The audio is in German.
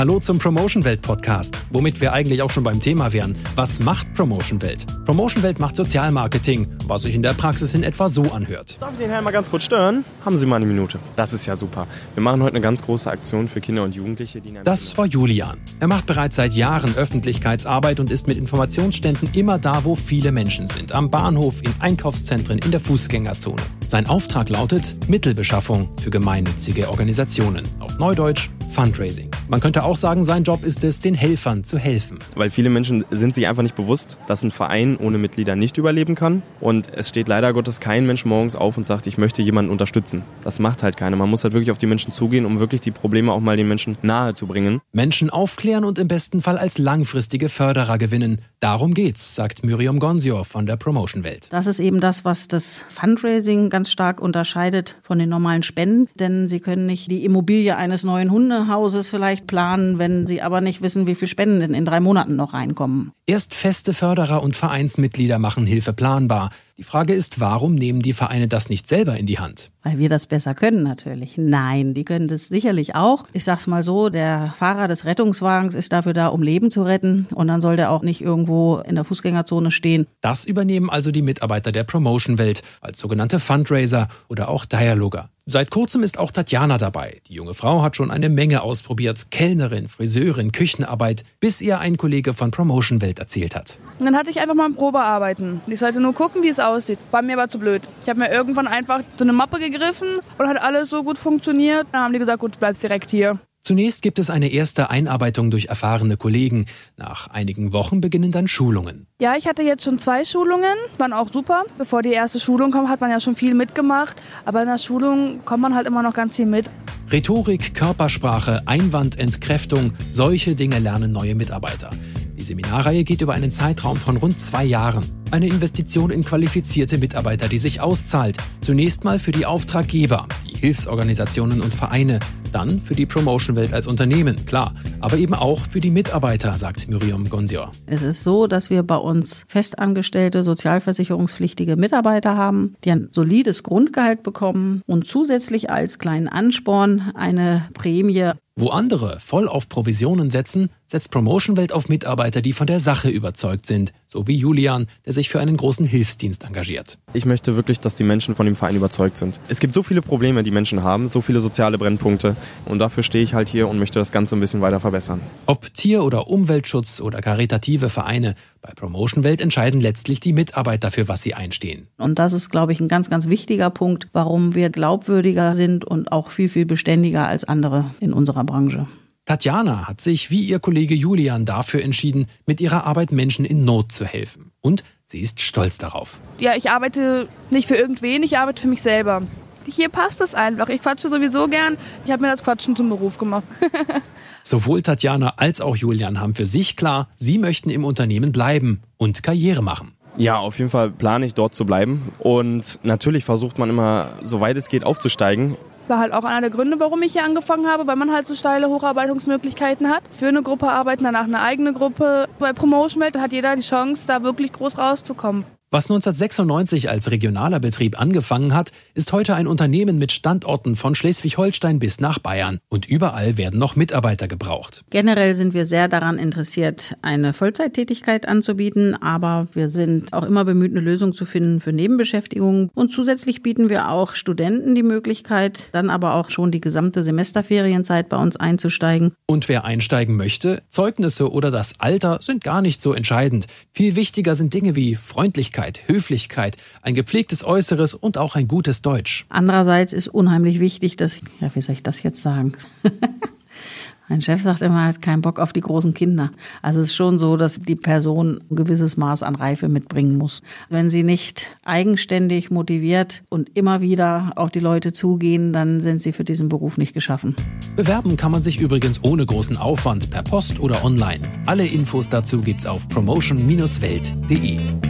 Hallo zum Promotion Welt Podcast, womit wir eigentlich auch schon beim Thema wären. Was macht Promotion Welt? Promotion Welt macht Sozialmarketing, was sich in der Praxis in etwa so anhört. Darf ich den Herrn mal ganz kurz stören? Haben Sie mal eine Minute. Das ist ja super. Wir machen heute eine ganz große Aktion für Kinder und Jugendliche, die Das war Julian. Er macht bereits seit Jahren Öffentlichkeitsarbeit und ist mit Informationsständen immer da, wo viele Menschen sind. Am Bahnhof, in Einkaufszentren, in der Fußgängerzone. Sein Auftrag lautet Mittelbeschaffung für gemeinnützige Organisationen. Auf Neudeutsch Fundraising. Man könnte auch sagen, sein Job ist es, den Helfern zu helfen. Weil viele Menschen sind sich einfach nicht bewusst, dass ein Verein ohne Mitglieder nicht überleben kann. Und es steht leider Gottes kein Mensch morgens auf und sagt, ich möchte jemanden unterstützen. Das macht halt keiner. Man muss halt wirklich auf die Menschen zugehen, um wirklich die Probleme auch mal den Menschen nahe zu bringen. Menschen aufklären und im besten Fall als langfristige Förderer gewinnen. Darum geht's, sagt Miriam Gonsior von der Promotion Welt. Das ist eben das, was das Fundraising ganz stark unterscheidet von den normalen Spenden. Denn Sie können nicht die Immobilie eines neuen Hundehauses vielleicht planen, wenn Sie aber nicht wissen, wie viel Spenden in drei Monaten noch reinkommen. Erst feste Förderer und Vereinsmitglieder machen Hilfe planbar. Die Frage ist, warum nehmen die Vereine das nicht selber in die Hand? Weil wir das besser können natürlich. Nein, die können das sicherlich auch. Ich sag's mal so, der Fahrer des Rettungswagens ist dafür da, um Leben zu retten und dann soll der auch nicht irgendwo in der Fußgängerzone stehen. Das übernehmen also die Mitarbeiter der Promotion-Welt als sogenannte Fundraiser oder auch Dialoger. Seit kurzem ist auch Tatjana dabei. Die junge Frau hat schon eine Menge ausprobiert. Kellnerin, Friseurin, Küchenarbeit, bis ihr ein Kollege von Promotion Welt erzählt hat. Und dann hatte ich einfach mal ein Probearbeiten. Ich sollte nur gucken, wie es aussieht. War mir aber zu blöd. Ich habe mir irgendwann einfach so eine Mappe gegriffen und hat alles so gut funktioniert. Dann haben die gesagt, gut, du bleibst direkt hier. Zunächst gibt es eine erste Einarbeitung durch erfahrene Kollegen. Nach einigen Wochen beginnen dann Schulungen. Ja, ich hatte jetzt schon zwei Schulungen, waren auch super. Bevor die erste Schulung kommt, hat man ja schon viel mitgemacht. Aber in der Schulung kommt man halt immer noch ganz viel mit. Rhetorik, Körpersprache, Einwandentkräftung, solche Dinge lernen neue Mitarbeiter. Die Seminarreihe geht über einen Zeitraum von rund zwei Jahren. Eine Investition in qualifizierte Mitarbeiter, die sich auszahlt. Zunächst mal für die Auftraggeber, die Hilfsorganisationen und Vereine, dann für die Promotion-Welt als Unternehmen, klar, aber eben auch für die Mitarbeiter, sagt Miriam Gonsior. Es ist so, dass wir bei uns festangestellte, sozialversicherungspflichtige Mitarbeiter haben, die ein solides Grundgehalt bekommen und zusätzlich als kleinen Ansporn eine Prämie wo andere voll auf Provisionen setzen, setzt Promotion Welt auf Mitarbeiter, die von der Sache überzeugt sind, so wie Julian, der sich für einen großen Hilfsdienst engagiert. Ich möchte wirklich, dass die Menschen von dem Verein überzeugt sind. Es gibt so viele Probleme, die Menschen haben, so viele soziale Brennpunkte und dafür stehe ich halt hier und möchte das Ganze ein bisschen weiter verbessern. Ob Tier- oder Umweltschutz oder karitative Vereine, bei Promotion Welt entscheiden letztlich die Mitarbeiter, für was sie einstehen. Und das ist, glaube ich, ein ganz, ganz wichtiger Punkt, warum wir glaubwürdiger sind und auch viel, viel beständiger als andere in unserer Branche. Tatjana hat sich wie ihr Kollege Julian dafür entschieden, mit ihrer Arbeit Menschen in Not zu helfen. Und sie ist stolz darauf. Ja, ich arbeite nicht für irgendwen, ich arbeite für mich selber. Hier passt es einfach. Ich quatsche sowieso gern. Ich habe mir das Quatschen zum Beruf gemacht. Sowohl Tatjana als auch Julian haben für sich klar, sie möchten im Unternehmen bleiben und Karriere machen. Ja, auf jeden Fall plane ich dort zu bleiben. Und natürlich versucht man immer, soweit es geht, aufzusteigen. War halt auch einer der Gründe, warum ich hier angefangen habe, weil man halt so steile Hocharbeitungsmöglichkeiten hat. Für eine Gruppe arbeiten, danach eine eigene Gruppe. Bei Promotion Welt hat jeder die Chance, da wirklich groß rauszukommen. Was 1996 als regionaler Betrieb angefangen hat, ist heute ein Unternehmen mit Standorten von Schleswig-Holstein bis nach Bayern. Und überall werden noch Mitarbeiter gebraucht. Generell sind wir sehr daran interessiert, eine Vollzeittätigkeit anzubieten, aber wir sind auch immer bemüht, eine Lösung zu finden für Nebenbeschäftigungen. Und zusätzlich bieten wir auch Studenten die Möglichkeit, dann aber auch schon die gesamte Semesterferienzeit bei uns einzusteigen. Und wer einsteigen möchte, Zeugnisse oder das Alter sind gar nicht so entscheidend. Viel wichtiger sind Dinge wie Freundlichkeit, Höflichkeit, ein gepflegtes Äußeres und auch ein gutes Deutsch. Andererseits ist unheimlich wichtig, dass, ja, wie soll ich das jetzt sagen? Mein Chef sagt immer, er hat keinen Bock auf die großen Kinder. Also es ist schon so, dass die Person ein gewisses Maß an Reife mitbringen muss. Wenn sie nicht eigenständig motiviert und immer wieder auf die Leute zugehen, dann sind sie für diesen Beruf nicht geschaffen. Bewerben kann man sich übrigens ohne großen Aufwand per Post oder online. Alle Infos dazu gibt's auf promotion-welt.de.